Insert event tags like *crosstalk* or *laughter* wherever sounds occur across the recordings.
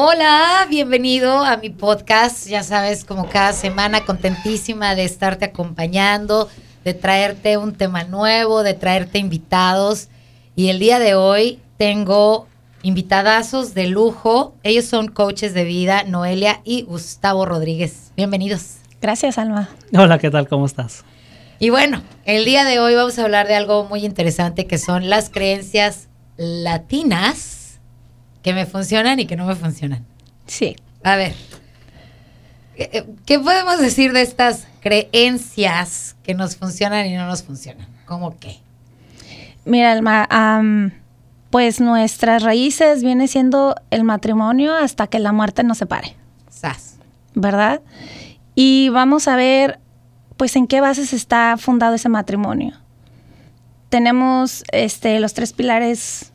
Hola, bienvenido a mi podcast. Ya sabes, como cada semana, contentísima de estarte acompañando, de traerte un tema nuevo, de traerte invitados. Y el día de hoy tengo invitadazos de lujo. Ellos son coaches de vida, Noelia y Gustavo Rodríguez. Bienvenidos. Gracias, Alma. Hola, ¿qué tal? ¿Cómo estás? Y bueno, el día de hoy vamos a hablar de algo muy interesante que son las creencias latinas que me funcionan y que no me funcionan. Sí. A ver, ¿qué, qué podemos decir de estas creencias que nos funcionan y no nos funcionan? ¿Cómo qué? Mira, Alma, pues nuestras raíces viene siendo el matrimonio hasta que la muerte nos separe, Sas. ¿verdad? Y vamos a ver, pues, en qué bases está fundado ese matrimonio. Tenemos este, los tres pilares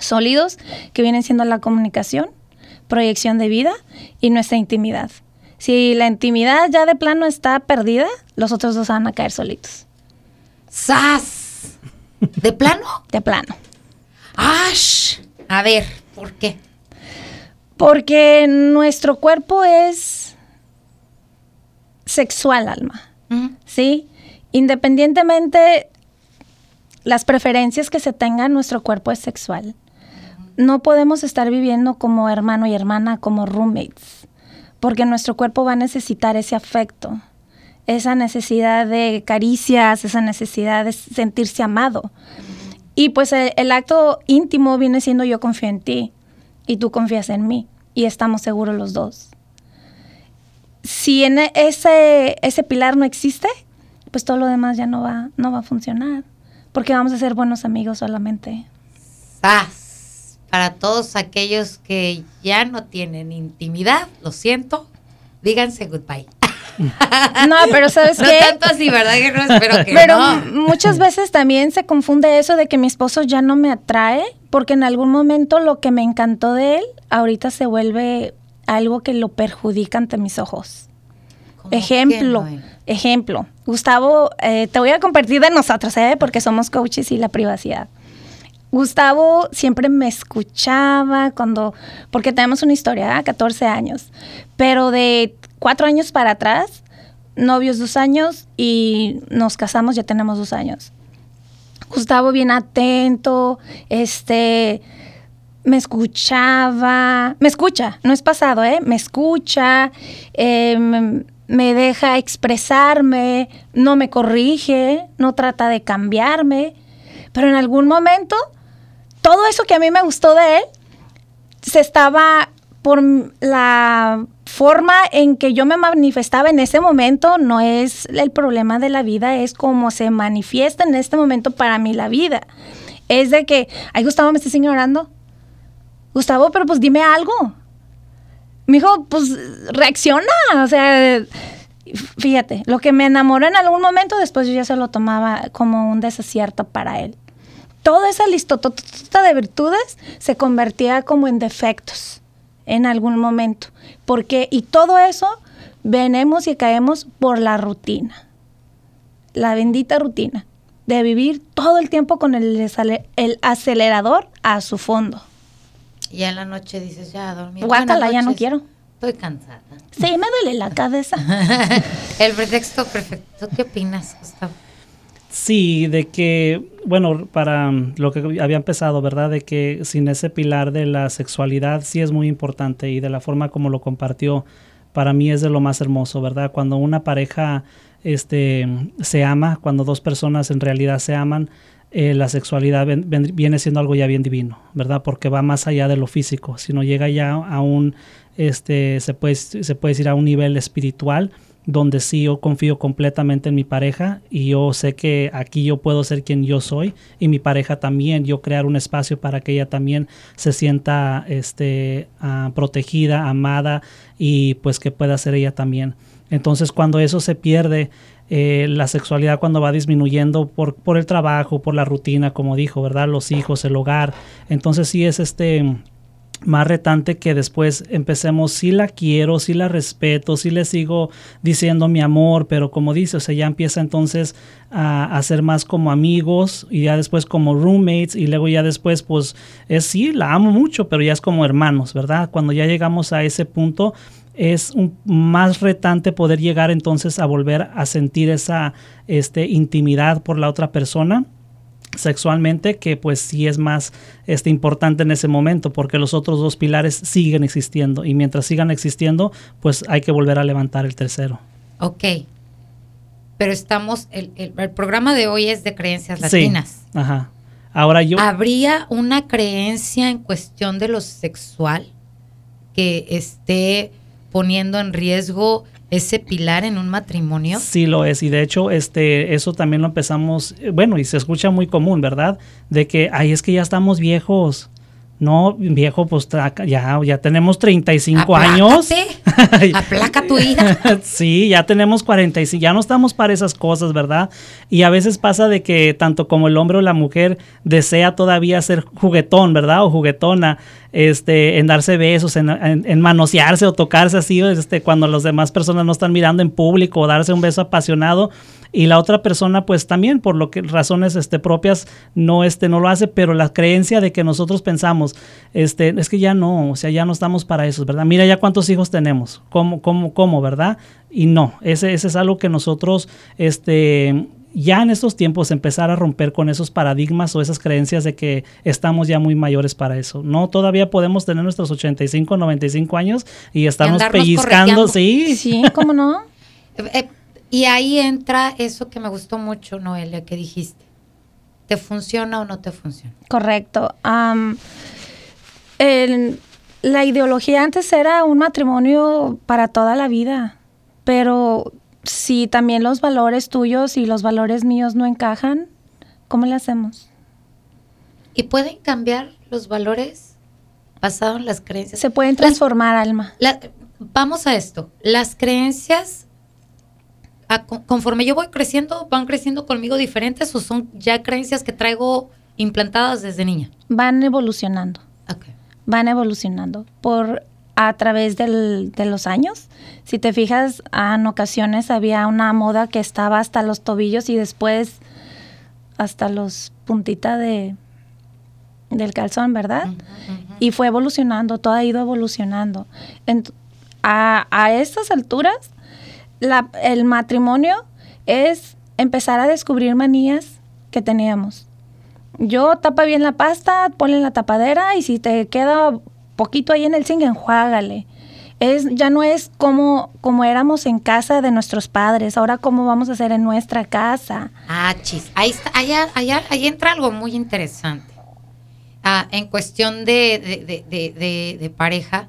sólidos que vienen siendo la comunicación, proyección de vida y nuestra intimidad. Si la intimidad ya de plano está perdida, los otros dos van a caer solitos. ¡Sas! ¿De plano? De plano. ¡Ash! A ver, ¿por qué? Porque nuestro cuerpo es sexual, alma. ¿Sí? Independientemente las preferencias que se tengan, nuestro cuerpo es sexual. No podemos estar viviendo como hermano y hermana, como roommates, porque nuestro cuerpo va a necesitar ese afecto, esa necesidad de caricias, esa necesidad de sentirse amado. Y pues el, el acto íntimo viene siendo yo confío en ti y tú confías en mí y estamos seguros los dos. Si en e- ese, ese pilar no existe, pues todo lo demás ya no va, no va a funcionar, porque vamos a ser buenos amigos solamente. ¡Sas! Para todos aquellos que ya no tienen intimidad, lo siento, díganse goodbye. *laughs* No, pero ¿sabes *laughs* No qué? tanto así, ¿verdad? Que no espero que Pero no. muchas veces también se confunde eso de que mi esposo ya no me atrae, porque en algún momento lo que me encantó de él, ahorita se vuelve algo que lo perjudica ante mis ojos. ¿Cómo qué, Ejemplo, ejemplo. Gustavo, eh, te voy a compartir de nosotros, ¿eh? porque somos coaches y la privacidad. Gustavo siempre me escuchaba cuando, porque tenemos una historia, ¿ah? 14 años, pero de cuatro años para atrás, novios dos años y nos casamos, ya tenemos dos años. Gustavo bien atento, este, me escuchaba, me escucha, no es pasado, ¿eh? Me escucha, eh, me- me deja expresarme, no me corrige, no trata de cambiarme, pero en algún momento, todo eso que a mí me gustó de él, se estaba por la forma en que yo me manifestaba en ese momento, no es el problema de la vida, es cómo se manifiesta en este momento para mí la vida. Es de que, ay Gustavo, me estás ignorando. Gustavo, pero pues dime algo. Me dijo, pues reacciona. O sea, fíjate, lo que me enamoró en algún momento, después yo ya se lo tomaba como un desacierto para él. Toda esa listotota de virtudes se convertía como en defectos en algún momento. Porque, y todo eso venemos y caemos por la rutina. La bendita rutina de vivir todo el tiempo con el, acelerador a su fondo. Y ya en la noche dices, ya a dormir. Guácala, ya no quiero. Estoy cansada. Sí, me duele la cabeza. *laughs* El pretexto perfecto. ¿Qué opinas, Gustavo? Sí, de que, bueno, para mm, lo que había empezado, ¿verdad? De que sin ese pilar de la sexualidad sí es muy importante y de la forma como lo compartió, para mí es de lo más hermoso, ¿verdad? Cuando una pareja este, se ama, cuando dos personas en realidad se aman, eh, la sexualidad viene siendo algo ya bien divino, ¿verdad? Porque va más allá de lo físico, sino llega ya a un, este, se puede, se puede decir a un nivel espiritual donde sí yo confío completamente en mi pareja y yo sé que aquí yo puedo ser quien yo soy y mi pareja también, yo crear un espacio para que ella también se sienta este, ah, protegida, amada y pues que pueda ser ella también. Entonces cuando eso se pierde, eh, la sexualidad cuando va disminuyendo por, por el trabajo, por la rutina, como dijo, ¿verdad? Los hijos, el hogar. Entonces sí es este más retante que después empecemos, sí la quiero, sí la respeto, sí le sigo diciendo mi amor, pero como dice, o sea, ya empieza entonces a, a, ser más como amigos y ya después como roommates y luego ya después pues es sí, la amo mucho, pero ya es como hermanos, ¿verdad? Cuando ya llegamos a ese punto es un, más retante poder llegar entonces a volver a sentir esa este, intimidad por la otra persona sexualmente que pues sí es más este, importante en ese momento porque los otros dos pilares siguen existiendo y mientras sigan existiendo pues hay que volver a levantar el tercero. Ok, pero estamos, el, el, el programa de hoy es de creencias latinas. Sí. Ajá. Ahora yo... ¿Habría una creencia en cuestión de lo sexual que esté poniendo en riesgo ese pilar en un matrimonio? Sí lo es y de hecho este eso también lo empezamos, bueno, y se escucha muy común, ¿verdad? De que ay, es que ya estamos viejos. No, viejo, pues ya, ya tenemos 35 Aplácate, *laughs* años. Aplaca tu hija. *laughs* sí, ya tenemos 45, ya no estamos para esas cosas, ¿verdad? Y a veces pasa de que tanto como el hombre o la mujer desea todavía ser juguetón, ¿verdad? O juguetona, este, en darse besos, en, en, en manosearse o tocarse así, este, cuando las demás personas no están mirando en público o darse un beso apasionado. Y la otra persona pues también por lo que razones este propias no este no lo hace pero la creencia de que nosotros pensamos este es que ya no o sea ya no estamos para eso verdad mira ya cuántos hijos tenemos cómo cómo cómo verdad y no ese, ese es algo que nosotros este ya en estos tiempos empezar a romper con esos paradigmas o esas creencias de que estamos ya muy mayores para eso. No, todavía podemos tener nuestros 85, 95 años y estarnos y pellizcando, sí. Sí, ¿cómo no? *laughs* eh, y ahí entra eso que me gustó mucho, Noelia, que dijiste. ¿Te funciona o no te funciona? Correcto. Um, el, la ideología antes era un matrimonio para toda la vida, pero si también los valores tuyos y los valores míos no encajan, ¿cómo le hacemos? ¿Y pueden cambiar los valores basados en las creencias? Se pueden transformar, las, Alma. La, vamos a esto. Las creencias a, conforme yo voy creciendo, van creciendo conmigo diferentes o son ya creencias que traigo implantadas desde niña? Van evolucionando. Okay. Van evolucionando por a través del, de los años. Si te fijas, en ocasiones había una moda que estaba hasta los tobillos y después hasta los puntitas de del calzón, ¿verdad? Uh -huh, uh -huh. Y fue evolucionando, todo ha ido evolucionando. En, a, a estas alturas, la, el matrimonio es empezar a descubrir manías que teníamos. Yo tapa bien la pasta, ponle la tapadera y si te queda poquito ahí en el zinc, enjuágale. Es, ya no es como, como éramos en casa de nuestros padres, ahora cómo vamos a hacer en nuestra casa. Ah, chis. Ahí, está, allá, allá, ahí entra algo muy interesante. Ah, en cuestión de, de, de, de pareja,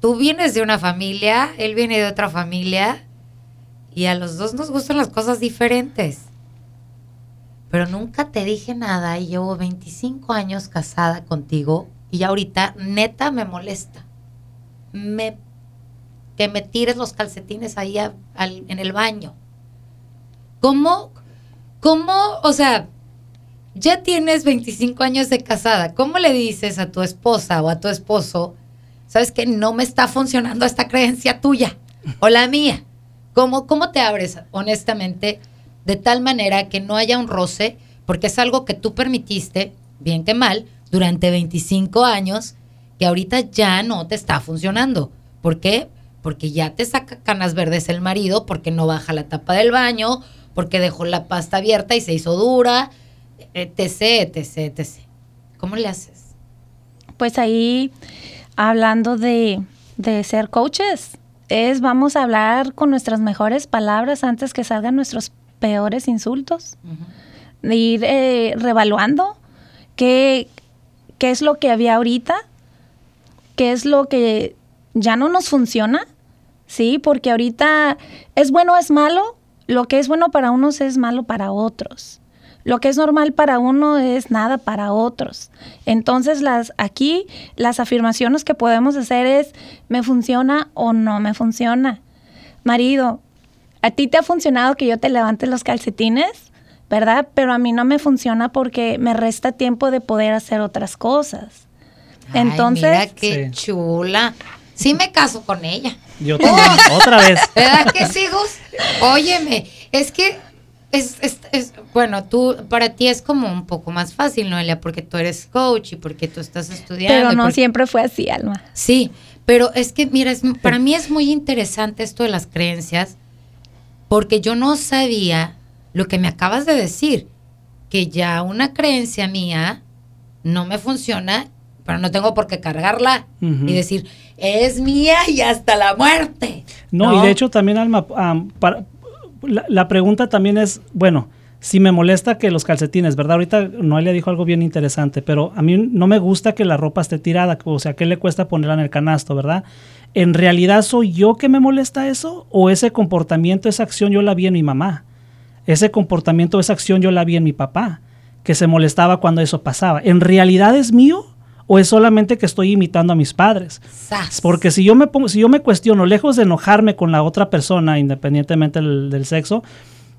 tú vienes de una familia, él viene de otra familia y a los dos nos gustan las cosas diferentes. Pero nunca te dije nada y llevo 25 años casada contigo y ahorita neta me molesta. Me, que me tires los calcetines ahí a, a, en el baño. ¿Cómo? ¿Cómo? O sea, ya tienes 25 años de casada. ¿Cómo le dices a tu esposa o a tu esposo? sabes que no me está funcionando esta creencia tuya o la mía. ¿Cómo, ¿Cómo te abres honestamente de tal manera que no haya un roce? Porque es algo que tú permitiste, bien que mal, durante 25 años, que ahorita ya no te está funcionando. ¿Por qué? Porque ya te saca canas verdes el marido, porque no baja la tapa del baño, porque dejó la pasta abierta y se hizo dura, etc, etc, etc. ¿Cómo le haces? Pues ahí hablando de, de, ser coaches, es vamos a hablar con nuestras mejores palabras antes que salgan nuestros peores insultos. Uh -huh. De ir eh, revaluando qué, qué es lo que había ahorita, qué es lo que ya no nos funciona, ¿sí? Porque ahorita es bueno o es malo, lo que es bueno para unos es malo para otros. Lo que es normal para uno es nada para otros. Entonces, las, aquí las afirmaciones que podemos hacer es, ¿me funciona o no me funciona? Marido, ¿a ti te ha funcionado que yo te levante los calcetines? ¿Verdad? Pero a mí no me funciona porque me resta tiempo de poder hacer otras cosas. Ay, Entonces, mira qué Sí. chula. Sí me caso con ella. Yo también, *laughs* otra vez. ¿Verdad que sí, Gus? Óyeme, es que es, es- es- bueno, tú, para ti es como un poco más fácil, Noelia, porque tú eres coach y porque tú estás estudiando. pero no porque- siempre fue así, Alma. Sí, pero es que, mira, es- para mí es muy interesante esto de las creencias, porque yo no sabía lo que me acabas de decir, que ya una creencia mía no me funciona, pero no tengo por qué cargarla y decir, es mía y hasta la muerte. No, y de hecho también, Alma, para- la, la pregunta también es, bueno, si me molesta que los calcetines, ¿verdad? Ahorita Noelia dijo algo bien interesante, pero a mí no me gusta que la ropa esté tirada, o sea, ¿qué le cuesta ponerla en el canasto, verdad? ¿En realidad soy yo que me molesta eso? ¿O ese comportamiento, esa acción yo la vi en mi mamá? Ese comportamiento, esa acción yo la vi en mi papá, que se molestaba cuando eso pasaba. ¿En realidad es mío? ¿O es solamente que estoy imitando a mis padres? Sas. Porque si yo me pongo, si yo me cuestiono, lejos de enojarme con la otra persona, independientemente del, del sexo,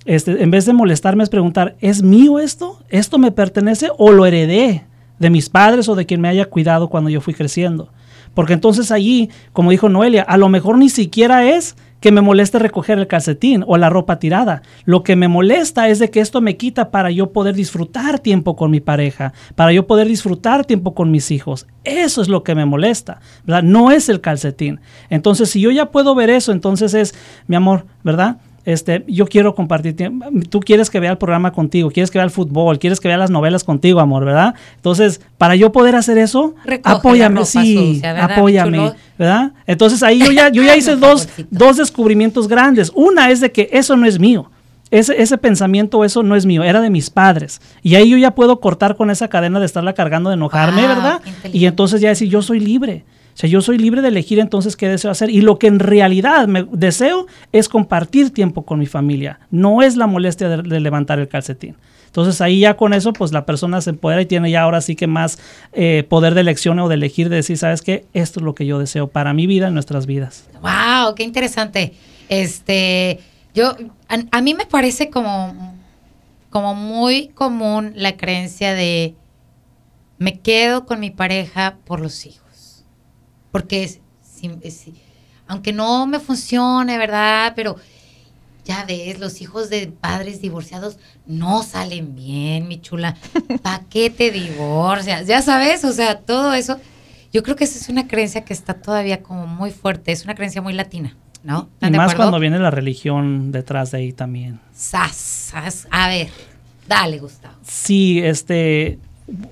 este, en vez de molestarme es preguntar, ¿es mío esto? ¿Esto me pertenece o lo heredé de mis padres o de quien me haya cuidado cuando yo fui creciendo? Porque entonces allí, como dijo Noelia, a lo mejor ni siquiera es que me moleste recoger el calcetín o la ropa tirada. Lo que me molesta es de que esto me quita para yo poder disfrutar tiempo con mi pareja, para yo poder disfrutar tiempo con mis hijos. Eso es lo que me molesta, ¿verdad? No es el calcetín. Entonces, si yo ya puedo ver eso, entonces es, mi amor, ¿verdad? Este, yo quiero compartir tiempo. Tú quieres que vea el programa contigo, quieres que vea el fútbol, quieres que vea las novelas contigo, amor, ¿verdad? Entonces, para yo poder hacer eso, Recoge apóyame, sí, sucia, ¿verdad, mi apóyame, chulo? ¿verdad? Entonces ahí yo ya, yo ya *laughs* hice dos, dos descubrimientos grandes. Una es de que eso no es mío. Ese, ese pensamiento, eso no es mío, era de mis padres. Y ahí yo ya puedo cortar con esa cadena de estarla cargando, de enojarme, Wow, ¿verdad? Y entonces ya decir, yo soy libre. O sea, yo soy libre de elegir entonces qué deseo hacer. Y lo que en realidad me deseo es compartir tiempo con mi familia. No es la molestia de, levantar el calcetín. Entonces ahí ya con eso, pues la persona se empodera y tiene ya ahora sí que más eh, poder de elección o de elegir, de decir, ¿sabes qué? Esto es lo que yo deseo para mi vida y nuestras vidas. Wow, qué interesante. Este, yo, a, a mí me parece como, como muy común la creencia de me quedo con mi pareja por los hijos. Porque es- aunque no me funcione, ¿verdad? Pero ya ves, los hijos de padres divorciados no salen bien, mi chula. *laughs* ¿Para qué te divorcias? Ya sabes, o sea, todo eso. Yo creo que esa es una creencia que está todavía como muy fuerte. Es una creencia muy latina, ¿no? Y ¿Están de más acuerdo? cuando viene la religión detrás de ahí también. Sas, sas. A ver, dale, Gustavo. Sí, este,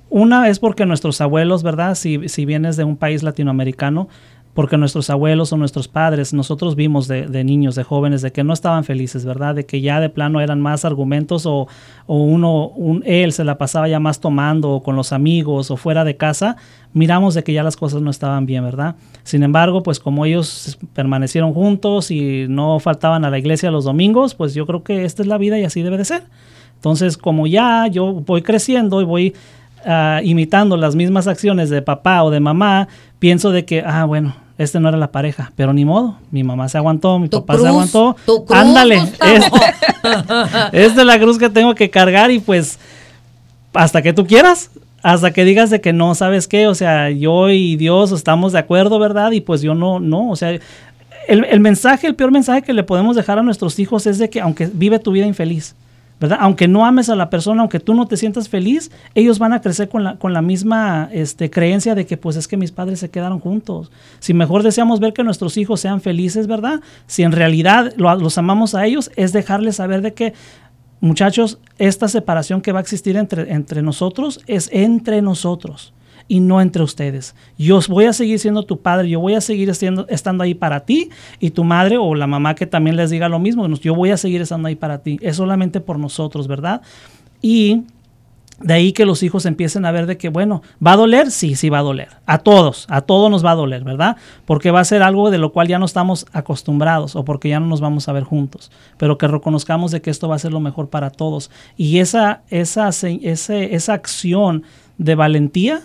una es porque nuestros abuelos, ¿verdad? Si, si vienes de un país latinoamericano, porque nuestros abuelos o nuestros padres, nosotros vimos de, niños, de jóvenes, de que no estaban felices, ¿verdad? De que ya de plano eran más argumentos o, o uno, un, él se la pasaba ya más tomando o con los amigos o fuera de casa, miramos de que ya las cosas no estaban bien, ¿verdad? Sin embargo, pues como ellos permanecieron juntos y no faltaban a la iglesia los domingos, pues yo creo que esta es la vida y así debe de ser. Entonces, como ya yo voy creciendo y voy ah, imitando las mismas acciones de papá o de mamá, pienso de que, ah, bueno, este no era la pareja, pero ni modo, mi mamá se aguantó, mi Tu papá se aguantó. tu cruz, Ándale, es- esta *laughs* es la cruz que tengo que cargar y pues hasta que tú quieras, hasta que digas de que no, ¿sabes qué? O sea, yo y Dios estamos de acuerdo, ¿verdad? Y pues yo no, no, o sea, el, el mensaje, el peor mensaje que le podemos dejar a nuestros hijos es de que aunque vive tu vida infeliz, ¿verdad? Aunque no ames a la persona, aunque tú no te sientas feliz, ellos van a crecer con la, con la misma este, creencia de que pues es que mis padres se quedaron juntos. Si mejor deseamos ver que nuestros hijos sean felices, ¿verdad? Si en realidad lo- los amamos a ellos, es dejarles saber de que muchachos, esta separación que va a existir entre, entre nosotros es entre nosotros y no entre ustedes. Yo voy a seguir siendo tu padre, yo voy a seguir estando ahí para ti y tu madre o la mamá que también les diga lo mismo, yo voy a seguir estando ahí para ti. Es solamente por nosotros, ¿verdad? Y de ahí que los hijos empiecen a ver de que, bueno, ¿va a doler? Sí, sí va a doler. A todos, a todos nos va a doler, ¿verdad? Porque va a ser algo de lo cual ya no estamos acostumbrados o porque ya no nos vamos a ver juntos. Pero que reconozcamos de que esto va a ser lo mejor para todos. Y esa, esa, ese- esa acción de valentía,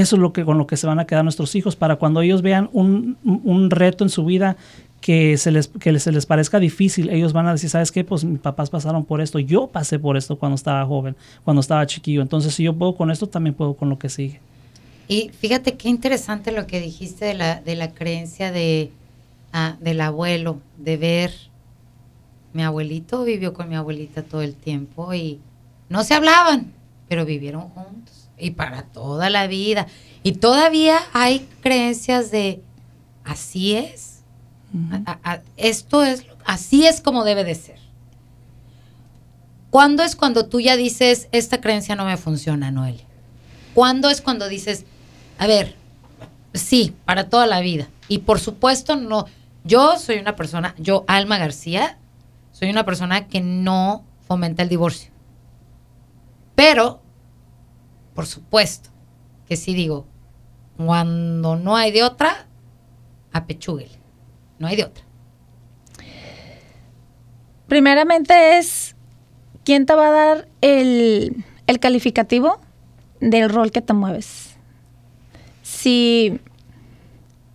eso es lo que, con lo que se van a quedar nuestros hijos para cuando ellos vean un, un- reto en su vida que se, les, que se les parezca difícil, ellos van a decir, ¿sabes qué? Pues mis papás pasaron por esto, yo pasé por esto cuando estaba joven, cuando estaba chiquillo, entonces si yo puedo con esto, también puedo con lo que sigue. Y fíjate qué interesante lo que dijiste de la, de la creencia de, ah, del abuelo, de ver. Mi abuelito vivió con mi abuelita todo el tiempo y no se hablaban, pero vivieron juntos y para toda la vida. Y todavía hay creencias de así es, a- a- a- esto es, así es como debe de ser. ¿Cuándo es cuando tú ya dices, esta creencia no me funciona, Noelia? ¿Cuándo es cuando dices, a ver, sí, para toda la vida? Y por supuesto, no. Yo soy una persona, yo, Alma García, soy una persona que no fomenta el divorcio. Pero, por supuesto, que sí digo, cuando no hay de otra, apechúguele. No hay de otra. Primeramente es quién te va a dar el, el calificativo del rol que te mueves. Si,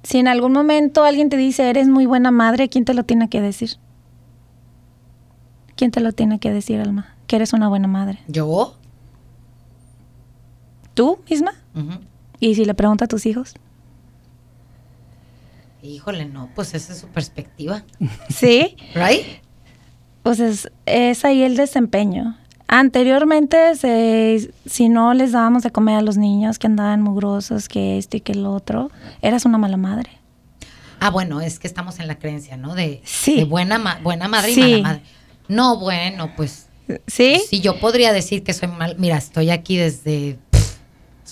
si en algún momento alguien te dice eres muy buena madre, ¿quién te lo tiene que decir? ¿Quién te lo tiene que decir, Alma? Que eres una buena madre. ¿Yo? ¿Tú misma? Y si le preguntas a tus hijos. Híjole, no, pues esa es su perspectiva. *laughs* Sí. ¿Right? Pues es, es ahí el desempeño. Anteriormente, se- si no les dábamos de comer a los niños que andaban mugrosos, que esto y que el otro, eras una mala madre. Ah, bueno, es que estamos en la creencia, ¿no? De, Sí. de buena, ma- buena madre y mala madre. No, bueno, pues ¿Sí? sí, yo podría decir que soy mal. Mira, estoy aquí desde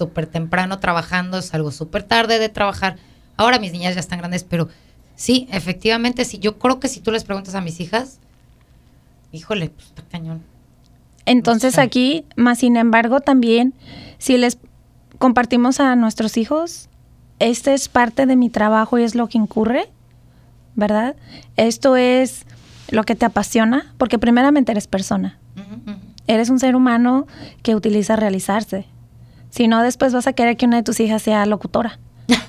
súper temprano trabajando, salgo súper tarde de trabajar. Ahora mis niñas ya están grandes, pero sí, efectivamente, sí. Yo creo que si tú les preguntas a mis hijas, híjole, pues está cañón. Entonces aquí, más sin embargo, también, si les compartimos a nuestros hijos, este es parte de mi trabajo y es lo que incurre, ¿verdad? Esto es lo que te apasiona, porque primeramente eres persona. Eres un ser humano que utiliza realizarse. Si no, después vas a querer que una de tus hijas sea locutora. *laughs*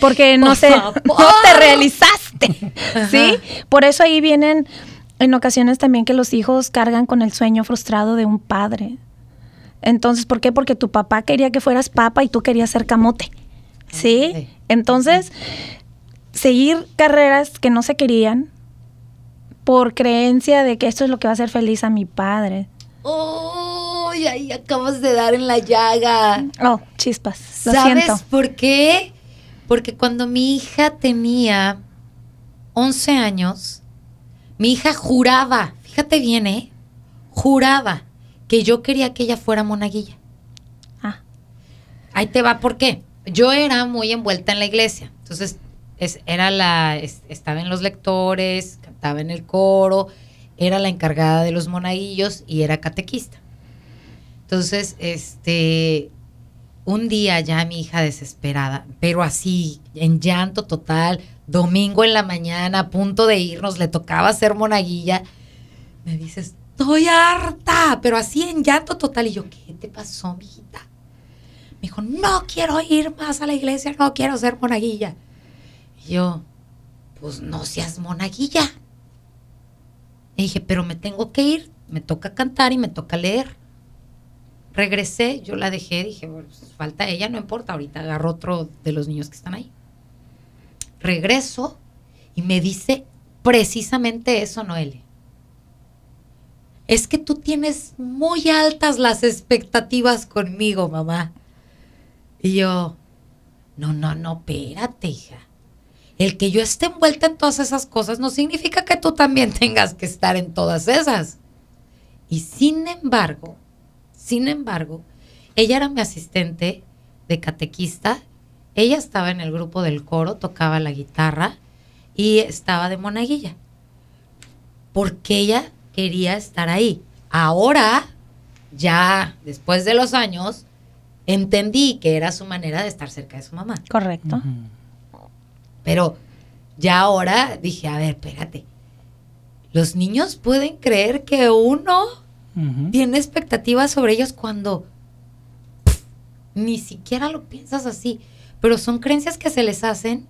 Porque no favor. no te realizaste. ¿Sí? Por eso ahí vienen en ocasiones también que los hijos cargan con el sueño frustrado de un padre. Entonces, ¿por qué? Porque tu papá quería que fueras papa y tú querías ser camote. ¿Sí? Entonces, seguir carreras que no se querían por creencia de que esto es lo que va a hacer feliz a mi padre. ¡Uy! ahí acabas de dar en la llaga. Oh, chispas. Lo ¿Sabes siento. por qué? Porque cuando mi hija tenía 11 años, mi hija juraba, fíjate bien, ¿eh? Juraba que yo quería que ella fuera monaguilla. Ah, Ahí te va, ¿por qué? Yo era muy envuelta en la iglesia. Entonces, es- era la, es- estaba en los lectores, cantaba en el coro, era la encargada de los monaguillos y era catequista. Entonces, este, un día ya mi hija desesperada, pero así, en llanto total, domingo en la mañana, a punto de irnos, le tocaba ser monaguilla, me dice, estoy harta, pero así en llanto total. Y yo, ¿qué te pasó, mijita? Me dijo, no quiero ir más a la iglesia, no quiero ser monaguilla. Y yo, pues no seas monaguilla. Y dije, pero me tengo que ir, me toca cantar y me toca leer. Regresé, yo la dejé, dije, bueno, pues, falta ella, no importa, ahorita agarro otro de los niños que están ahí. Regreso y me dice precisamente eso, Noelia. Es que tú tienes muy altas las expectativas conmigo, mamá. Y yo, no, no, no, espérate, hija. El que yo esté envuelta en todas esas cosas no significa que tú también *laughs* tengas que estar en todas esas. Y sin embargo, sin embargo, ella era mi asistente de catequista. Ella estaba en el grupo del coro, tocaba la guitarra y estaba de monaguilla. Porque ella quería estar ahí. Ahora, ya después de los años, entendí que era su manera de estar cerca de su mamá. correcto. Pero ya ahora dije, a ver, espérate. Los niños pueden creer que uno Tiene expectativas sobre ellos cuando pff, ni siquiera lo piensas así. Pero son creencias que se les hacen.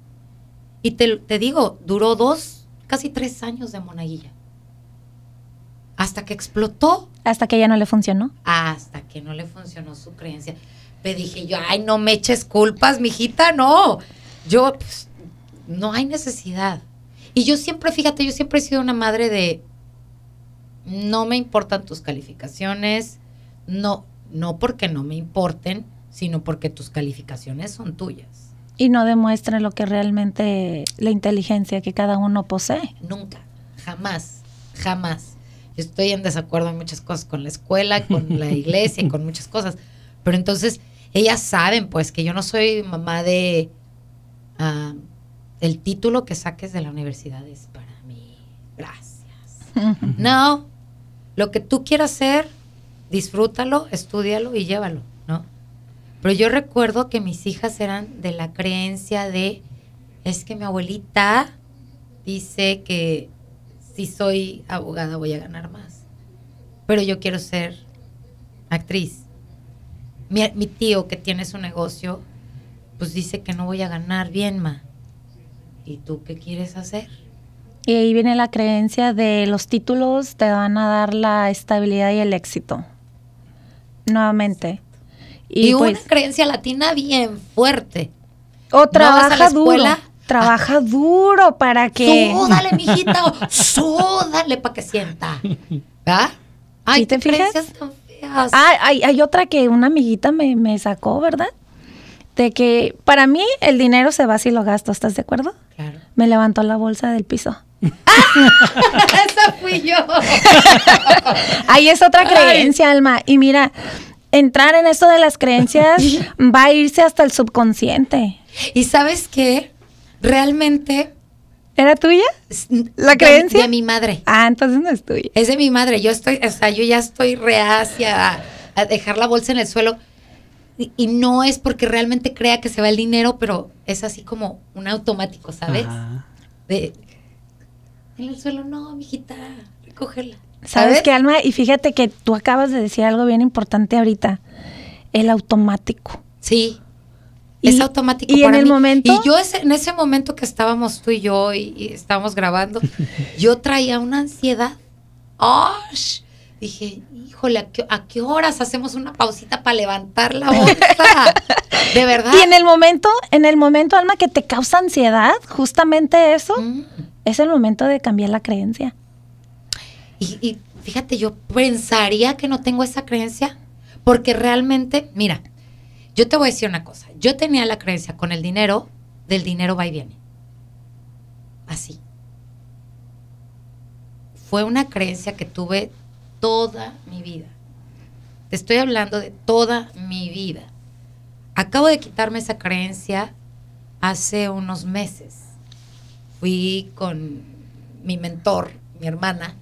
Y te, te digo, duró dos, casi tres años de monaguilla. Hasta que explotó Hasta que ya no le funcionó. hasta que no le funcionó su creencia. Le dije yo, ay, no me eches culpas, mijita, no. Yo, pues, no hay necesidad. Y yo siempre, fíjate, yo siempre he sido una madre de, no me importan tus calificaciones, no, no porque no me importen, sino porque tus calificaciones son tuyas. Y no demuestren lo que realmente la inteligencia que cada uno posee. Nunca, jamás, jamás. Yo estoy en desacuerdo en muchas cosas con la escuela, con la *laughs* iglesia, con muchas cosas. Pero entonces, ellas saben, pues, que yo no soy mamá de ah, el título que saques de la universidad es para mí. Gracias. *laughs* No, lo que tú quieras hacer, disfrútalo, estudialo y llévalo, ¿no? Pero yo recuerdo que mis hijas eran de la creencia de, es que mi abuelita dice que si soy abogada voy a ganar más. Pero yo quiero ser actriz. Mi, mi tío que tiene su negocio, pues dice que no voy a ganar bien, ma. ¿Y tú qué quieres hacer? Y ahí viene la creencia de los títulos te van a dar la estabilidad y el éxito. Nuevamente. Y, pues, una creencia latina bien fuerte. o ¿No vas a trabaja la duro. Trabaja duro para que. Súdale, *laughs* mijita. Súdale para que sienta. ¿verdad? Ay, ¿Sí te fijas? creencias tan feas. Ah, hay, hay otra que una amiguita me, me sacó, ¿verdad? De que para mí el dinero se va si lo gasto, ¿estás de acuerdo? Claro. Me levantó la bolsa del piso. *laughs* Esa fui yo. *laughs* Ahí es otra creencia, Alma. Y mira, entrar en esto de las creencias *laughs* va a irse hasta el subconsciente. ¿Y sabes qué? Realmente. ¿Era tuya? ¿La de- creencia? De, mi madre. Ah, entonces no es tuya. Es de mi madre. Yo estoy, o sea, yo ya estoy reacia a, a dejar la bolsa en el suelo. Y, y no es porque realmente crea que se va el dinero, pero es así como un automático, ¿sabes? Ajá. De en el suelo, no, mijita, recógela. ¿Sabes qué, Alma? Y fíjate que tú acabas de decir algo bien importante ahorita. El automático. Sí. Y- es automático y en el mí. momento- Y yo ese- en ese momento que estábamos tú y yo y, y estábamos grabando, *laughs* yo traía una ansiedad. ¡Ash! Dije, híjole, ¿a qué, a qué horas hacemos una pausita para levantar la bolsa? *laughs* De verdad. Y en el momento, en el momento, Alma, que te causa ansiedad, justamente eso, Mm. es el momento de cambiar la creencia. Y, y fíjate, yo pensaría que no tengo esa creencia, porque realmente, mira, yo te voy a decir una cosa. Yo tenía la creencia con el dinero, del dinero va y viene. Así. Fue una creencia que tuve toda mi vida. Te estoy hablando de toda mi vida. Acabo de quitarme esa creencia hace unos meses. Fui con mi mentor, mi hermana,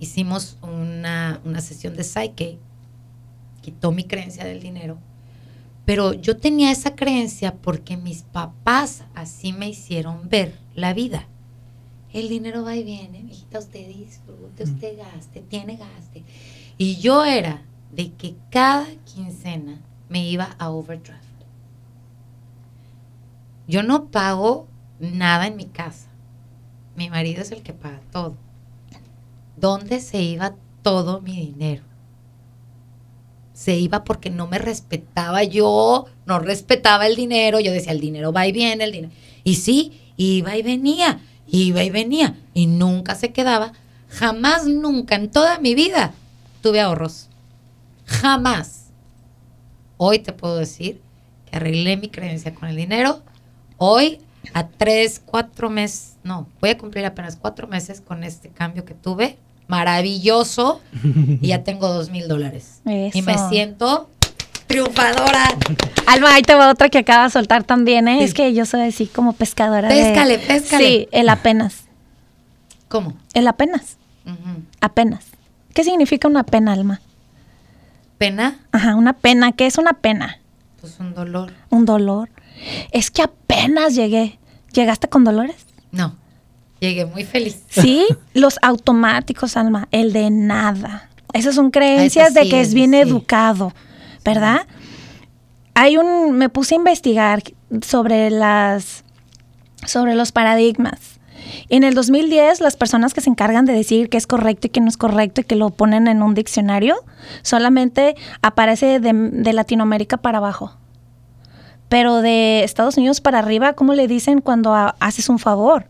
hicimos una, una sesión de Psyche, quitó mi creencia del dinero, pero yo tenía esa creencia porque mis papás así me hicieron ver la vida. El dinero va y viene, mijita, usted disfrute, usted gaste, tiene gaste. Y yo era de que cada quincena me iba a overdraft. Yo no pago nada en mi casa. Mi marido es el que paga todo. ¿Dónde se iba todo mi dinero? Se iba porque no me respetaba yo, no respetaba el dinero. Yo decía, el dinero va y viene, el dinero. Y sí, iba y venía, iba y venía. Y nunca se quedaba. Jamás, nunca en toda mi vida tuve ahorros. Jamás. Hoy te puedo decir que arreglé mi creencia con el dinero. Hoy, a tres, cuatro meses, no, voy a cumplir apenas cuatro meses con este cambio que tuve. Maravilloso. y ya tengo dos mil dólares. Y me siento triunfadora. *laughs* Alma, ahí te va otra que acaba de soltar también, ¿eh? Sí. Es que yo soy así como pescadora. de- Péscale, péscale. Sí, el apenas. ¿Cómo? El apenas. Ujú. Apenas. ¿Qué significa una pena, Alma? ¿Pena? Ajá, una pena. ¿Qué es una pena? Pues un dolor. Un dolor. Es que apenas llegué. ¿Llegaste con dolores? No. Llegué muy feliz. Sí, *laughs* los automáticos, Alma, el de nada. Esas son creencias Eso de que es bien sí. educado, ¿verdad? Hay un, me puse a investigar sobre las, sobre los paradigmas En el 2010, las personas que se encargan de decir qué es correcto y qué no es correcto y que lo ponen en un diccionario, solamente aparece de, Latinoamérica para abajo. Pero de Estados Unidos para arriba, ¿cómo le dicen cuando ha- haces un favor?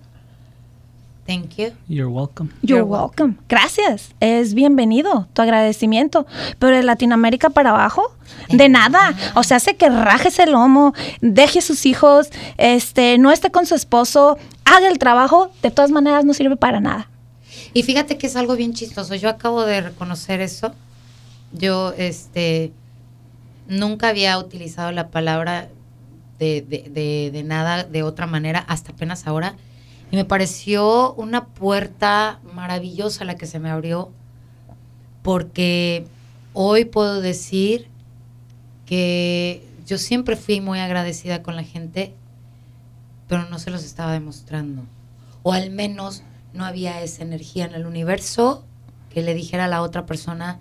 Thank you. You're welcome. You're You're welcome. Gracias. Es bienvenido tu agradecimiento. Pero de Latinoamérica para abajo, de nada. O sea, hace que rajes el lomo, deje sus hijos, este, no esté con su esposo, haga el trabajo. De todas maneras, no sirve para nada. Y fíjate que es algo bien chistoso. Yo acabo de reconocer eso. Yo, este, nunca había utilizado la palabra de, de- de- de nada de otra manera hasta apenas ahora. Y me pareció una puerta maravillosa la que se me abrió. Porque hoy puedo decir que yo siempre fui muy agradecida con la gente, pero no se los estaba demostrando. O al menos no había esa energía en el universo que le dijera a la otra persona,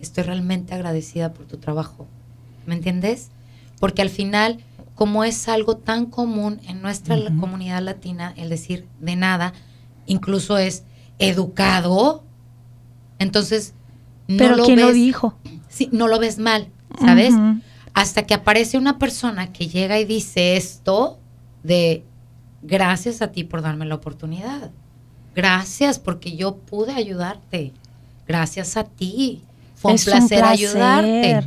estoy realmente agradecida por tu trabajo. ¿Me entiendes? Porque al final, como es algo tan común en nuestra comunidad latina, el decir de nada, incluso es educado, entonces no Pero lo ¿quién lo ves- dijo? Sí, no lo ves mal, ¿sabes? Hasta que aparece una persona que llega y dice esto de gracias a ti por darme la oportunidad. Gracias porque yo pude ayudarte. Gracias a ti. Fue un Es un placer, placer. ayudarte.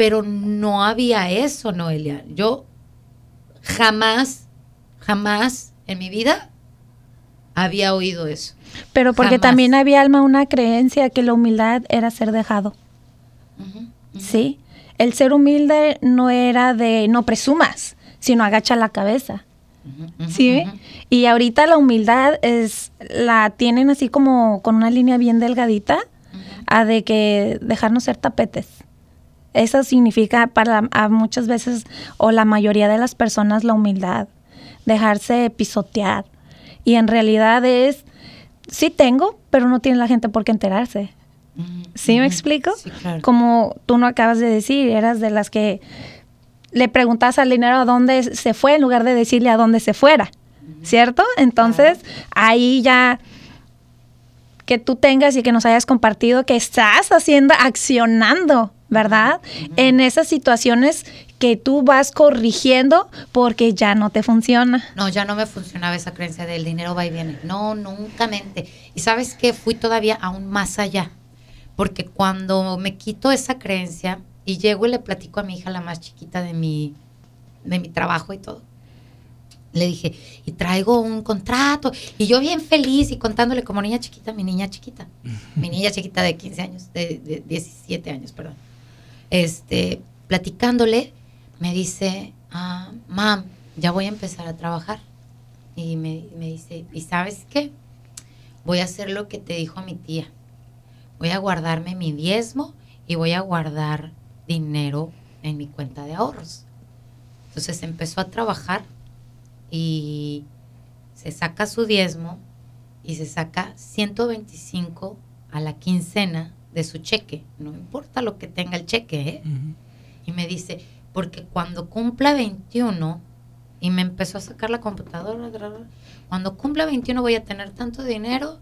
Pero no había eso, Noelia. Yo jamás, jamás en mi vida había oído eso. Pero porque Jamás. también había alma una creencia que la humildad era ser dejado. ¿Sí? El ser humilde no era de no presumas, sino agacha la cabeza. ¿Sí? Y ahorita la humildad es, la tienen así como con una línea bien delgadita, a de que dejarnos ser tapetes. Eso significa para a muchas veces o la mayoría de las personas la humildad, dejarse pisotear. Y en realidad es, sí tengo, pero no tiene la gente por qué enterarse. ¿Sí me explico? Sí, claro. Como tú no acabas de decir, eras de las que le preguntas al dinero a dónde se fue en lugar de decirle a dónde se fuera, ¿cierto? Entonces, ahí ya que tú tengas y que nos hayas compartido que estás haciendo, accionando, ¿verdad? En esas situaciones que tú vas corrigiendo porque ya no te funciona. No, ya no me funcionaba esa creencia del dinero va y viene. No, nunca mente. Y sabes que fui todavía aún más allá. Porque cuando me quito esa creencia y llego y le platico a mi hija, la más chiquita de mi, de mi trabajo y todo, le dije, y traigo un contrato. Y yo bien feliz y contándole como niña chiquita, mi niña chiquita. mi niña chiquita de 15 años, de, de 17 años, perdón. Este, platicándole, me dice, ah, mam, ya voy a empezar a trabajar. Y me, me dice, ¿y sabes qué? Voy a hacer lo que te dijo mi tía. Voy a guardarme mi diezmo y voy a guardar dinero en mi cuenta de ahorros. Entonces empezó a trabajar y se saca su diezmo y se saca 125 a la quincena de su cheque. No importa lo que tenga el cheque, ¿eh? Y me dice, porque cuando cumpla 21, y me empezó a sacar la computadora, cuando cumpla 21 voy a tener tanto dinero,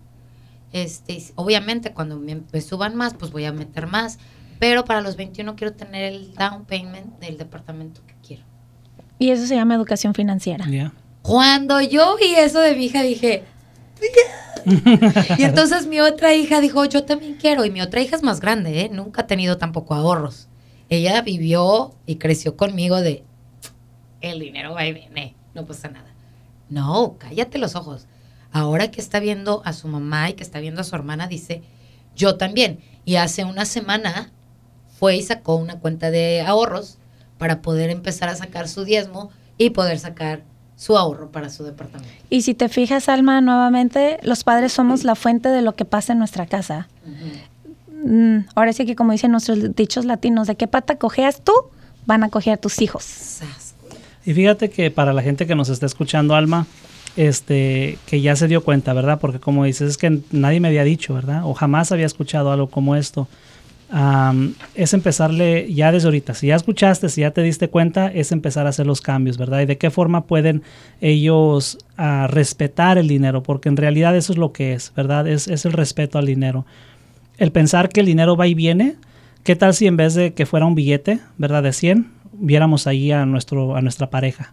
este, obviamente cuando me, me suban más, pues voy a meter más, pero para los 21 quiero tener el down payment del departamento que quiero. Y eso se llama educación financiera. Cuando yo vi eso de mi hija, dije. *laughs* y entonces mi otra hija dijo, yo también quiero. Y mi otra hija es más grande, ¿eh? nunca ha tenido tampoco ahorros. Ella vivió y creció conmigo de, el dinero va y viene, no pasa nada. No, cállate los ojos. Ahora que está viendo a su mamá y que está viendo a su hermana, dice, yo también. Y hace una semana fue y sacó una cuenta de ahorros para poder empezar a sacar su diezmo y poder sacar su ahorro para su departamento. Y si te fijas, Alma, nuevamente, los padres somos la fuente de lo que pasa en nuestra casa. Mm, ahora sí que como dicen nuestros dichos latinos, de qué pata cojeas tú, van a cojear tus hijos. Y fíjate que para la gente que nos está escuchando, Alma, este, que ya se dio cuenta, ¿verdad? Porque como dices, es que nadie me había dicho, ¿verdad? O jamás había escuchado algo como esto. Es empezarle ya desde ahorita. Si ya escuchaste, si ya te diste cuenta, es empezar a hacer los cambios, ¿verdad? Y de qué forma pueden ellos ah, respetar el dinero, porque en realidad eso es lo que es, ¿verdad? Es, es el respeto al dinero. El pensar que el dinero va y viene, ¿qué tal si en vez de que fuera un billete, ¿verdad? De 100, viéramos ahí a, nuestro, a nuestra pareja?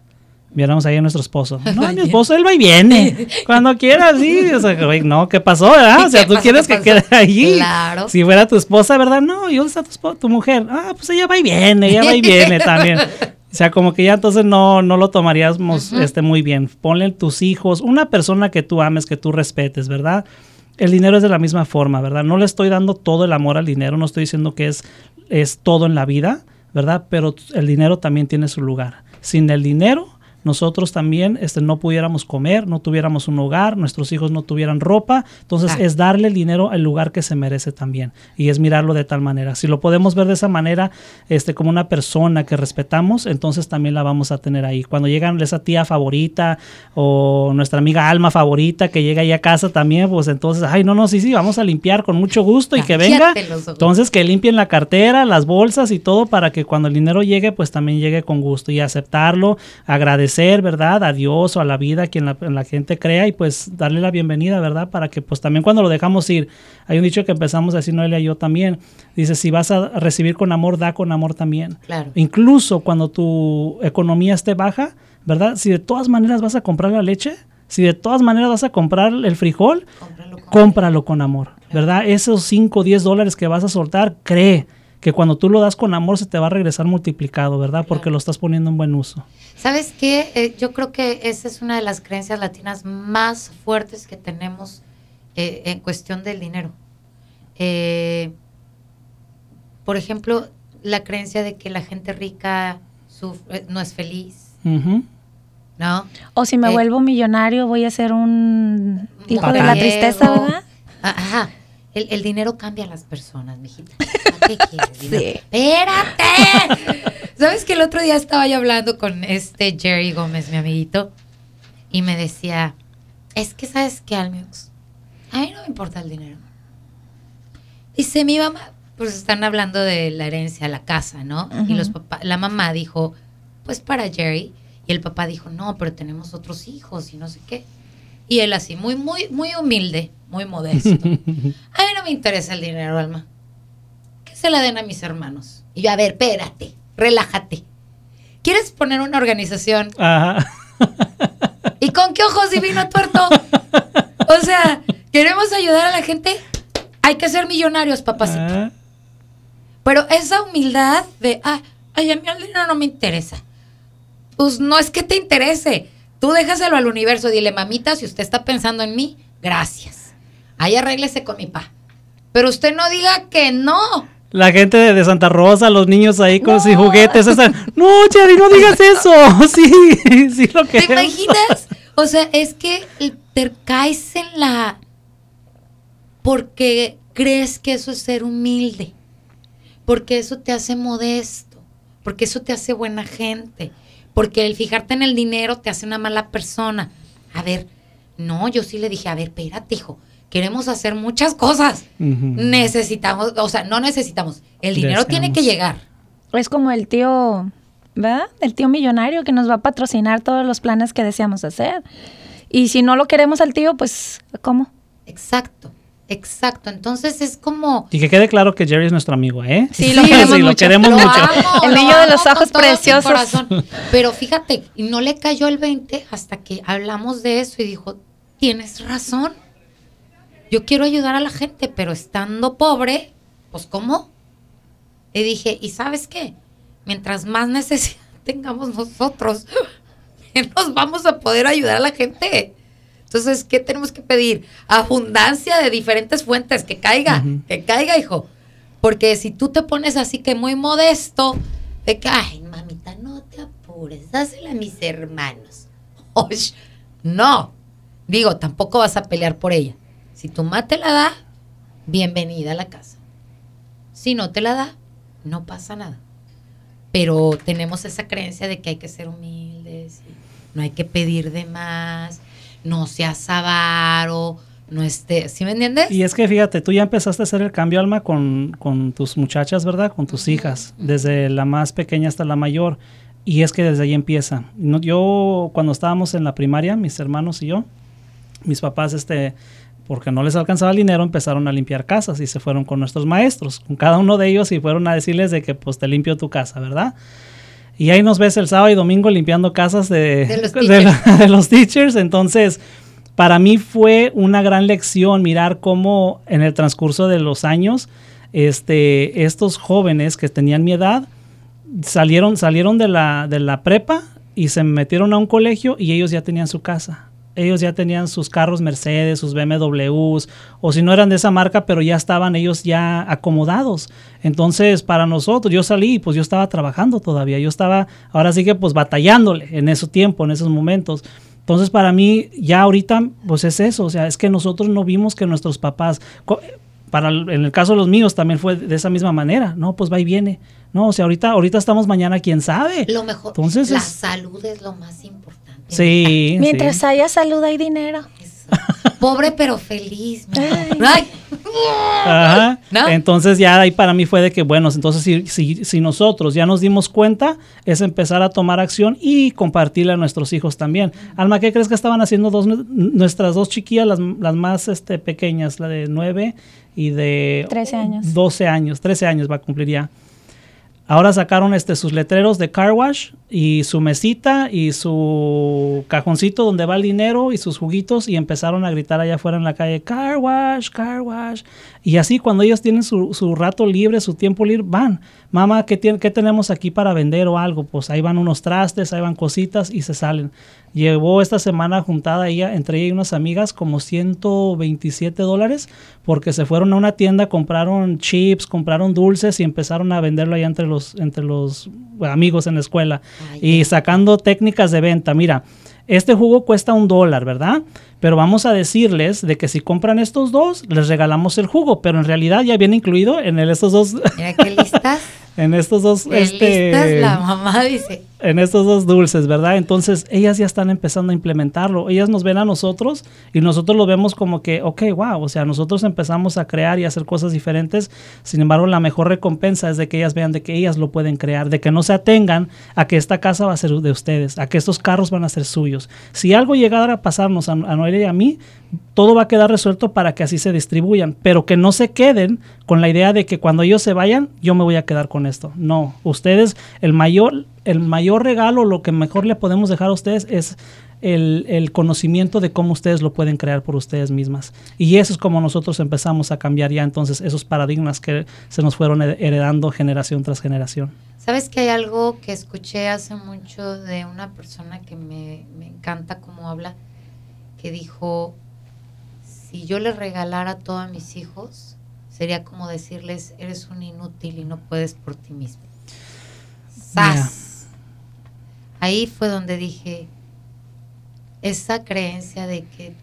Viéramos ahí a nuestro esposo. *laughs* No, mi esposo, él va y viene. *laughs* Cuando quiera, sí. *laughs* O sea, güey, no, ¿qué pasó, verdad? O sea, ¿Qué tú pasó, quieres que quede allí. Claro. Si fuera tu esposa, ¿verdad? No, ¿y dónde está tu, espo- tu mujer? Ah, pues ella va y viene, ella va y viene también. O sea, como que ya entonces no, no lo tomaríamos este, muy bien. Ponle tus hijos, una persona que tú ames, que tú respetes, ¿verdad? El dinero es de la misma forma, ¿verdad? No le estoy dando todo el amor al dinero, no estoy diciendo que es, es todo en la vida, ¿verdad? Pero el dinero también tiene su lugar. Sin el dinero, nosotros también este, no pudiéramos comer, no tuviéramos un hogar, nuestros hijos no tuvieran ropa. Entonces es darle el dinero al lugar que se merece también. Y es mirarlo de tal manera. Si lo podemos ver de esa manera, este, como una persona que respetamos, entonces también la vamos a tener ahí. Cuando llegan esa tía favorita o nuestra amiga Alma favorita que llega ahí a casa también, pues entonces, ay, no, no, sí, sí, vamos a limpiar con mucho gusto y que venga. Entonces que limpien la cartera, las bolsas y todo para que cuando el dinero llegue, pues también llegue con gusto y aceptarlo, agradecer, ¿verdad? A Dios o a la vida, a quien la, la gente crea y pues darle la bienvenida, ¿verdad? Para que pues también cuando lo dejamos ir, hay un dicho que empezamos a decir Noelia y yo también, dice, si vas a recibir con amor, da con amor también. Claro. Incluso cuando tu economía esté baja, ¿verdad? Si de todas maneras vas a comprar la leche, si de todas maneras vas a comprar el frijol, Cómpralo con- cómpralo con amor, ¿verdad? Esos 5 o 10 dólares que vas a soltar, cree que cuando tú lo das con amor se te va a regresar multiplicado, ¿verdad? Porque Claro. lo estás poniendo en buen uso. ¿Sabes qué? Eh, yo creo que esa es una de las creencias latinas más fuertes que tenemos eh, en cuestión del dinero. Eh, por ejemplo, la creencia de que la gente rica suf- eh, no es feliz. ¿no? O si me Eh, vuelvo millonario, voy a ser un hijo de la tristeza, ¿verdad? Ajá. El, el dinero cambia a las personas, mijita. *laughs* ¿Para qué quieres? Sí. ¡Espérate! ¿Sabes que el otro día estaba yo hablando con este Jerry Gómez, mi amiguito? Y me decía, es que, ¿sabes qué, Almex? A mí no me importa el dinero. Dice mi mamá, pues están hablando de la herencia, la casa, ¿no? Y los Ujú. papá, la mamá dijo, pues para Jerry. Y el papá dijo, no, pero tenemos otros hijos y no sé qué. Y él así, muy, muy, muy humilde, muy modesto. *laughs* A mí no me interesa el dinero, Alma. Se la den a mis hermanos. Y yo, a ver, espérate, relájate. ¿Quieres poner una organización? Ajá. *laughs* ¿Y con qué ojos divino tuerto? *laughs* O sea, queremos ayudar a la gente. Hay que ser millonarios, papacito. Ah, Pero esa humildad de, ah, ay, a mí el dinero no me interesa. Pues no es que te interese. Tú déjaselo al universo. Dile, mamita, si usted está pensando en mí, gracias. Ahí arréglese con mi pa. Pero usted no diga que no. La gente de, de Santa Rosa, los niños ahí con sus juguetes. están, no, Jerry, no digas *laughs* eso. *laughs* Sí, sí lo que ¿Te imaginas? O sea, es que te caes en la... Porque crees que eso es ser humilde. Porque eso te hace modesto. Porque eso te hace buena gente. Porque el fijarte en el dinero te hace una mala persona. A ver, no, yo sí le dije, a ver, espérate, hijo. Queremos hacer muchas cosas. Necesitamos, o sea, no necesitamos. El dinero tiene que llegar. Es como el tío, ¿verdad? El tío millonario que nos va a patrocinar todos los planes que deseamos hacer. Y si no lo queremos al tío, pues, ¿cómo? Exacto, exacto. Entonces es como... Y que quede claro que Jerry es nuestro amigo, ¿eh? Sí, lo queremos *laughs* sí, lo mucho. queremos Lo mucho. amo, El niño de los ojos preciosos. Pero fíjate, no le cayó el 20 hasta que hablamos de eso y dijo, tienes razón. Yo quiero ayudar a la gente, pero estando pobre, pues ¿cómo? Y dije, ¿y sabes qué? Mientras más necesidad *laughs* tengamos nosotros, *laughs* menos vamos a poder ayudar a la gente. Entonces, ¿qué tenemos que pedir? Abundancia de diferentes fuentes, que caiga, que caiga, hijo. Porque si tú te pones así que muy modesto, de que, ay, mamita, no te apures, dásela a mis hermanos. *laughs* Osh, no. Digo, tampoco vas a pelear por ella. Si tu mamá te la da, bienvenida a la casa. Si no te la da, no pasa nada. Pero tenemos esa creencia de que hay que ser humildes, no hay que pedir de más, no seas avaro, no esté, ¿sí me entiendes? Y es que fíjate, tú ya empezaste a hacer el cambio, Alma, con, con tus muchachas, ¿verdad? Con tus hijas, desde la más pequeña hasta la mayor. Y es que desde ahí empieza. No, yo, cuando estábamos en la primaria, mis hermanos y yo, mis papás, este, porque no les alcanzaba el dinero, empezaron a limpiar casas y se fueron con nuestros maestros, con cada uno de ellos y fueron a decirles de que pues te limpio tu casa, ¿verdad? Y ahí nos ves el sábado y domingo limpiando casas de, De los *laughs* de teachers. la- *laughs* de los teachers. Entonces, para mí fue una gran lección mirar cómo en el transcurso de los años, este, estos jóvenes que tenían mi edad salieron, salieron de, la, de la prepa y se metieron a un colegio y ellos ya tenían su casa. Ellos ya tenían sus carros Mercedes, sus BMWs, o si no eran de esa marca, pero ya estaban ellos ya acomodados. Entonces, para nosotros, yo salí, pues yo estaba trabajando todavía, yo estaba, ahora sí que pues batallándole en ese tiempo, en esos momentos. Entonces, para mí, ya ahorita, pues es eso, o sea, es que nosotros no vimos que nuestros papás, para el- en el caso de los míos también fue de esa misma manera, no, pues va y viene, no, o sea, ahorita, ahorita estamos mañana, quién sabe. Lo mejor, Entonces la es- salud es lo más importante. Sí. Mientras sí. haya salud hay dinero. *laughs* Pobre pero feliz. Ay. Ajá. ¿No? Entonces ya ahí para mí fue de que, bueno, entonces si, si, si nosotros ya nos dimos cuenta, es empezar a tomar acción y compartirle a nuestros hijos también. Alma, ¿qué crees que estaban haciendo dos, nuestras dos chiquillas, las, las más este, pequeñas, la de 9 y de 13 años. 12 años, 13 años va a cumplir ya. Ahora sacaron este, sus letreros de car wash y su mesita y su cajoncito donde va el dinero y sus juguitos y empezaron a gritar allá afuera en la calle, car wash, car wash. Y así cuando ellos tienen su, su rato libre, su tiempo libre, van, mamá, ¿qué, tiene- ¿qué tenemos aquí para vender o algo? Pues ahí van unos trastes, ahí van cositas y se salen. Llevó esta semana juntada ella, entre ella y unas amigas, como 127 dólares porque se fueron a una tienda, compraron chips, compraron dulces y empezaron a venderlo allá entre los, entre los amigos en la escuela. Ay, y sacando técnicas de venta. Mira, este jugo cuesta un dólar, ¿verdad? Pero vamos a decirles de que si compran estos dos, les regalamos el jugo, pero en realidad ya viene incluido en el- estos dos, Mira qué listas. *laughs* en estos dos, Qué este, listas la mamá dice. En estos dos dulces, ¿verdad? Entonces, ellas ya están empezando a implementarlo. Ellas nos ven a nosotros y nosotros lo vemos como que, ok, wow, o sea, nosotros empezamos a crear y hacer cosas diferentes. Sin embargo, la mejor recompensa es de que ellas vean de que ellas lo pueden crear, de que no se atengan a que esta casa va a ser de ustedes, a que estos carros van a ser suyos. Si algo llegara a pasarnos a, a Noelia y a mí, todo va a quedar resuelto para que así se distribuyan, pero que no se queden con la idea de que cuando ellos se vayan, yo me voy a quedar con esto. No, ustedes, el mayor, el mayor regalo, lo que mejor le podemos dejar a ustedes es el, el conocimiento de cómo ustedes lo pueden crear por ustedes mismas. Y eso es como nosotros empezamos a cambiar ya entonces esos paradigmas que se nos fueron he- heredando generación tras generación. ¿Sabes que hay algo que escuché hace mucho de una persona que me, me encanta cómo habla? Que dijo, si yo le regalara todo a mis hijos, sería como decirles, eres un inútil y no puedes por ti mismo. ¡Sas! Ahí fue donde dije, esa creencia de que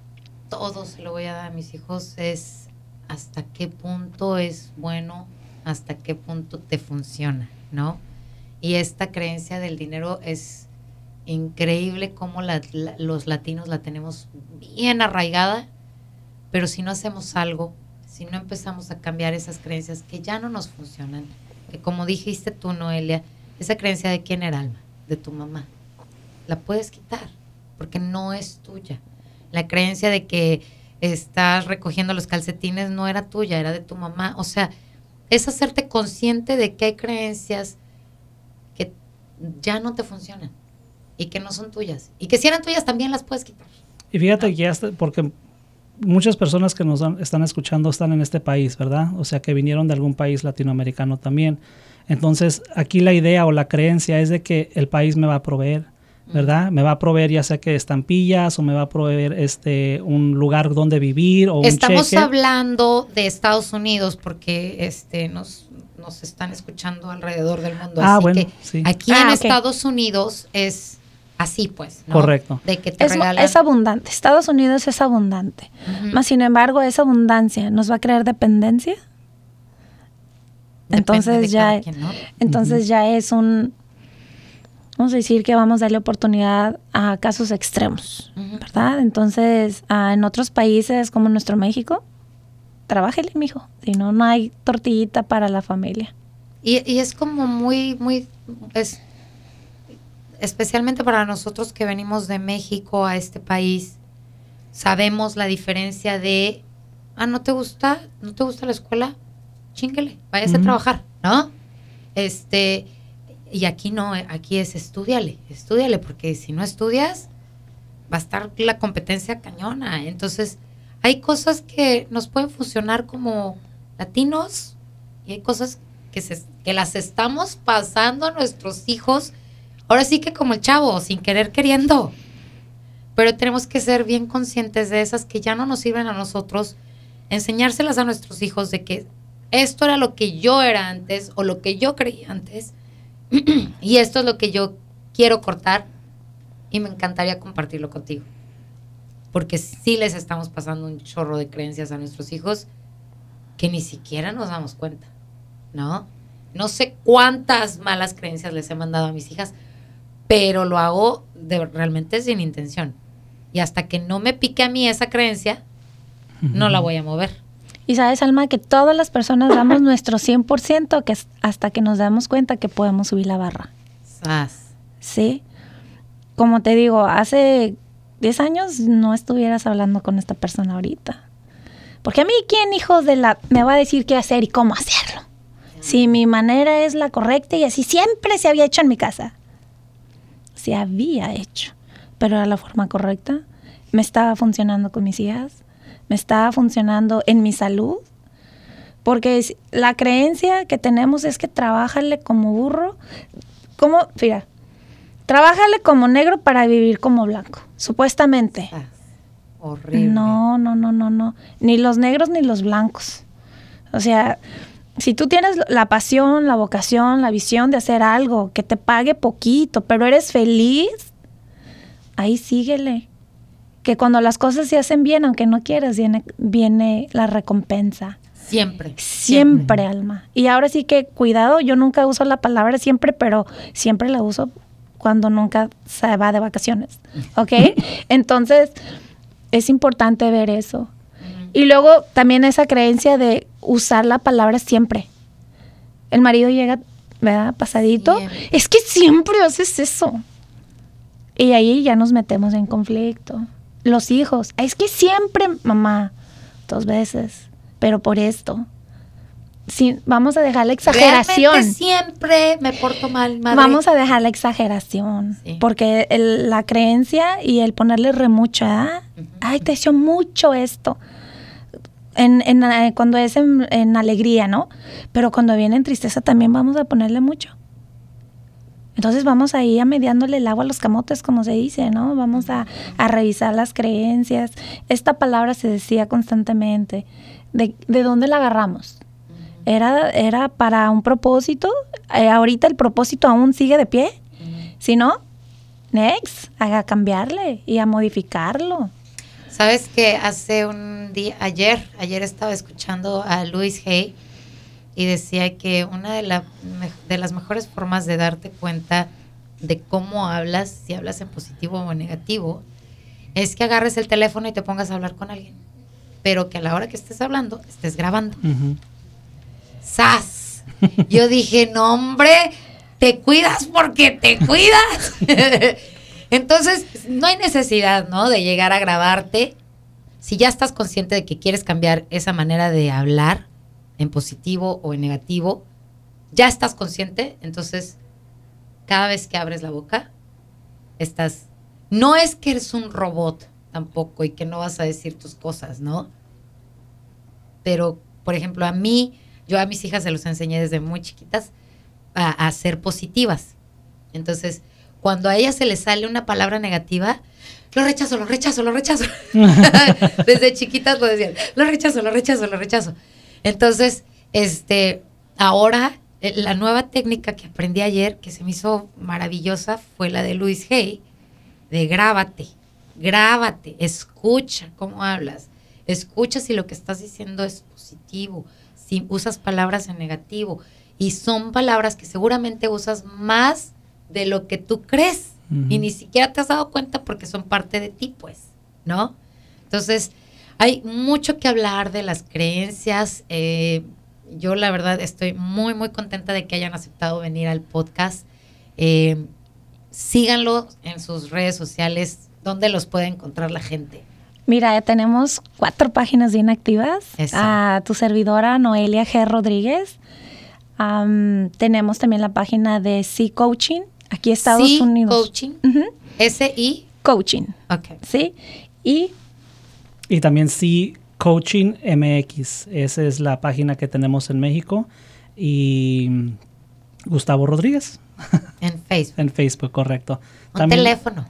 todo se lo voy a dar a mis hijos es hasta qué punto es bueno, hasta qué punto te funciona, ¿no? Y esta creencia del dinero es increíble cómo la- la- los latinos la tenemos bien arraigada, pero si no hacemos algo, si no empezamos a cambiar esas creencias que ya no nos funcionan, que como dijiste tú, Noelia, esa creencia de quién era alma, de tu mamá, la puedes quitar, porque no es tuya. La creencia de que estás recogiendo los calcetines no era tuya, era de tu mamá. O sea, es hacerte consciente de que hay creencias que ya no te funcionan y que no son tuyas. Y que si eran tuyas también las puedes quitar. Y fíjate que ya está, porque muchas personas que nos están escuchando están en este país, ¿verdad? O sea, que vinieron de algún país latinoamericano también. Entonces, aquí la idea o la creencia es de que el país me va a proveer, ¿verdad? Me va a proveer ya sea que estampillas o me va a proveer este un lugar donde vivir o un Estamos cheque. hablando de Estados Unidos porque este nos, nos están escuchando alrededor del mundo. Ah, así bueno, que sí. aquí Ah, en ok. Estados Unidos es así, pues. ¿no? Correcto. De que te Es, es abundante. Estados Unidos es abundante. Más sin embargo, esa abundancia nos va a crear dependencia. Depende entonces de ya- quien, ¿no? Entonces ya es un vamos a decir que vamos a darle oportunidad a casos extremos, ¿verdad? Entonces, ah, en otros países como nuestro México, trabájele, mijo. Si no, no hay tortillita para la familia. Y, y es como muy, muy, es, especialmente para nosotros que venimos de México a este país, sabemos la diferencia de, ah, ¿no te gusta? ¿No te gusta la escuela? Chinguele, váyase a trabajar, ¿no? Este, y aquí no, aquí es estudiale, estudiale, porque si no estudias, va a estar la competencia cañona. Entonces, hay cosas que nos pueden funcionar como latinos y hay cosas que, se, que las estamos pasando a nuestros hijos, ahora sí que como el chavo, sin querer queriendo. Pero tenemos que ser bien conscientes de esas que ya no nos sirven a nosotros, enseñárselas a nuestros hijos de que esto era lo que yo era antes o lo que yo creía antes *clears throat* y esto es lo que yo quiero cortar y me encantaría compartirlo contigo. Porque sí les estamos pasando un chorro de creencias a nuestros hijos que ni siquiera nos damos cuenta, ¿no? No sé cuántas malas creencias les he mandado a mis hijas, pero lo hago de, realmente sin intención. Y hasta que no me pique a mí esa creencia, no la voy a mover. Y sabes, Alma, que todas las personas damos nuestro 100% que hasta que nos damos cuenta que podemos subir la barra. Sí. Como te digo, hace 10 años no estuvieras hablando con esta persona ahorita. Porque a mí, ¿quién, hijos de la... me va a decir qué hacer y cómo hacerlo? Si mi manera es la correcta y así siempre se había hecho en mi casa. Se había hecho. Pero era la forma correcta. Me estaba funcionando con mis hijas me está funcionando en mi salud. Porque la creencia que tenemos es que trabájale como burro. Como, mira, trabájale como negro para vivir como blanco, supuestamente. Ah, horrible. No, no, no, no, no. Ni los negros ni los blancos. O sea, si tú tienes la pasión, la vocación, la visión de hacer algo que te pague poquito, pero eres feliz, ahí síguele que cuando las cosas se hacen bien, aunque no quieras, viene, viene la recompensa. Siempre, siempre. Alma. Y ahora sí que cuidado, yo nunca uso la palabra siempre, pero siempre la uso cuando nunca se va de vacaciones. ¿Ok? *laughs* Entonces, es importante ver eso. Y luego también esa creencia de usar la palabra siempre. El marido llega, ¿verdad? Pasadito. Es que siempre haces eso. Y ahí ya nos metemos en conflicto los hijos. Es que siempre, mamá, dos veces, pero por esto. Sí, vamos a dejar la exageración. siempre me porto mal, madre. Vamos a dejar la exageración. Porque la creencia y el ponerle remucha, ay, te hizo mucho esto. En, eh, cuando es en, en, alegría, ¿no? Pero cuando viene en tristeza también vamos a ponerle mucho. Entonces vamos ahí a mediándole el agua a los camotes, como se dice, ¿no? Vamos a, revisar las creencias. Esta palabra se decía constantemente. ¿De, dónde la agarramos? Era, era para un propósito. Eh, ahorita el propósito aún sigue de pie. Si no, next, a cambiarle y a modificarlo. Sabes que hace un día, ayer, ayer estaba escuchando a Luis Hay y decía que una de, de las mejores formas de darte cuenta de cómo hablas, si hablas en positivo o en negativo, es que agarres el teléfono y te pongas a hablar con alguien, pero que a la hora que estés hablando estés grabando. ¡Sas! Yo dije, no hombre, te cuidas porque te cuidas. *laughs* Entonces, no hay necesidad, ¿no? De llegar a grabarte. Si ya estás consciente de que quieres cambiar esa manera de hablar, en positivo o en negativo, ya estás consciente, entonces cada vez que abres la boca, estás... No es que eres un robot tampoco y que no vas a decir tus cosas, ¿no? Pero, por ejemplo, a mí, yo a mis hijas se los enseñé desde muy chiquitas a, a ser positivas. Entonces, cuando a ellas se les sale una palabra negativa, lo rechazo, lo rechazo, lo rechazo. *laughs* desde chiquitas lo decían, lo rechazo, lo rechazo, lo rechazo. Entonces, este, ahora eh, la nueva técnica que aprendí ayer, que se me hizo maravillosa, fue la de Luis Hay, de grábate, grábate, escucha cómo hablas, escucha si lo que estás diciendo es positivo, si usas palabras en negativo, y son palabras que seguramente usas más de lo que tú crees y ni siquiera te has dado cuenta porque son parte de ti, pues, ¿no? Entonces, hay mucho que hablar de las creencias. Eh, yo la verdad estoy muy, muy contenta de que hayan aceptado venir al podcast. Eh, síganlo en sus redes sociales, donde los puede encontrar la gente. Mira, ya tenemos cuatro páginas bien activas. A tu servidora Noelia G. Rodríguez. tenemos también la página de C Coaching, aquí Estados Unidos. Coaching. S-I. Coaching. Ok. Sí. Y. Y también C Coaching MX. Esa es la página que tenemos en México. Y Gustavo Rodríguez. *laughs* En Facebook. en Facebook, correcto. Un teléfono.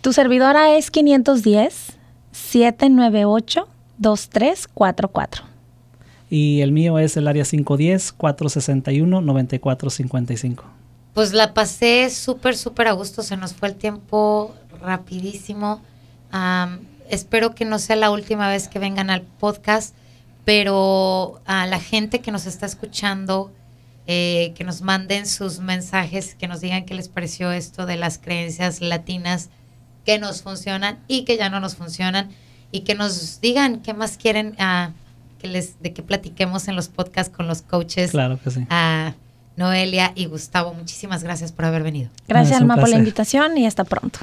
Tu servidora es 510-798-2344. Y el mío es el área 510-461-9455. Pues la pasé súper, súper a gusto. Se nos fue el tiempo rapidísimo. espero que no sea la última vez que vengan al podcast, pero a la gente que nos está escuchando, eh, que nos manden sus mensajes, que nos digan qué les pareció esto de las creencias latinas que nos funcionan y que ya no nos funcionan y que nos digan qué más quieren uh, que les de que platiquemos en los podcasts con los coaches. Claro que sí. A Noelia y Gustavo, muchísimas gracias por haber venido. Gracias, Alma, por la invitación y hasta pronto.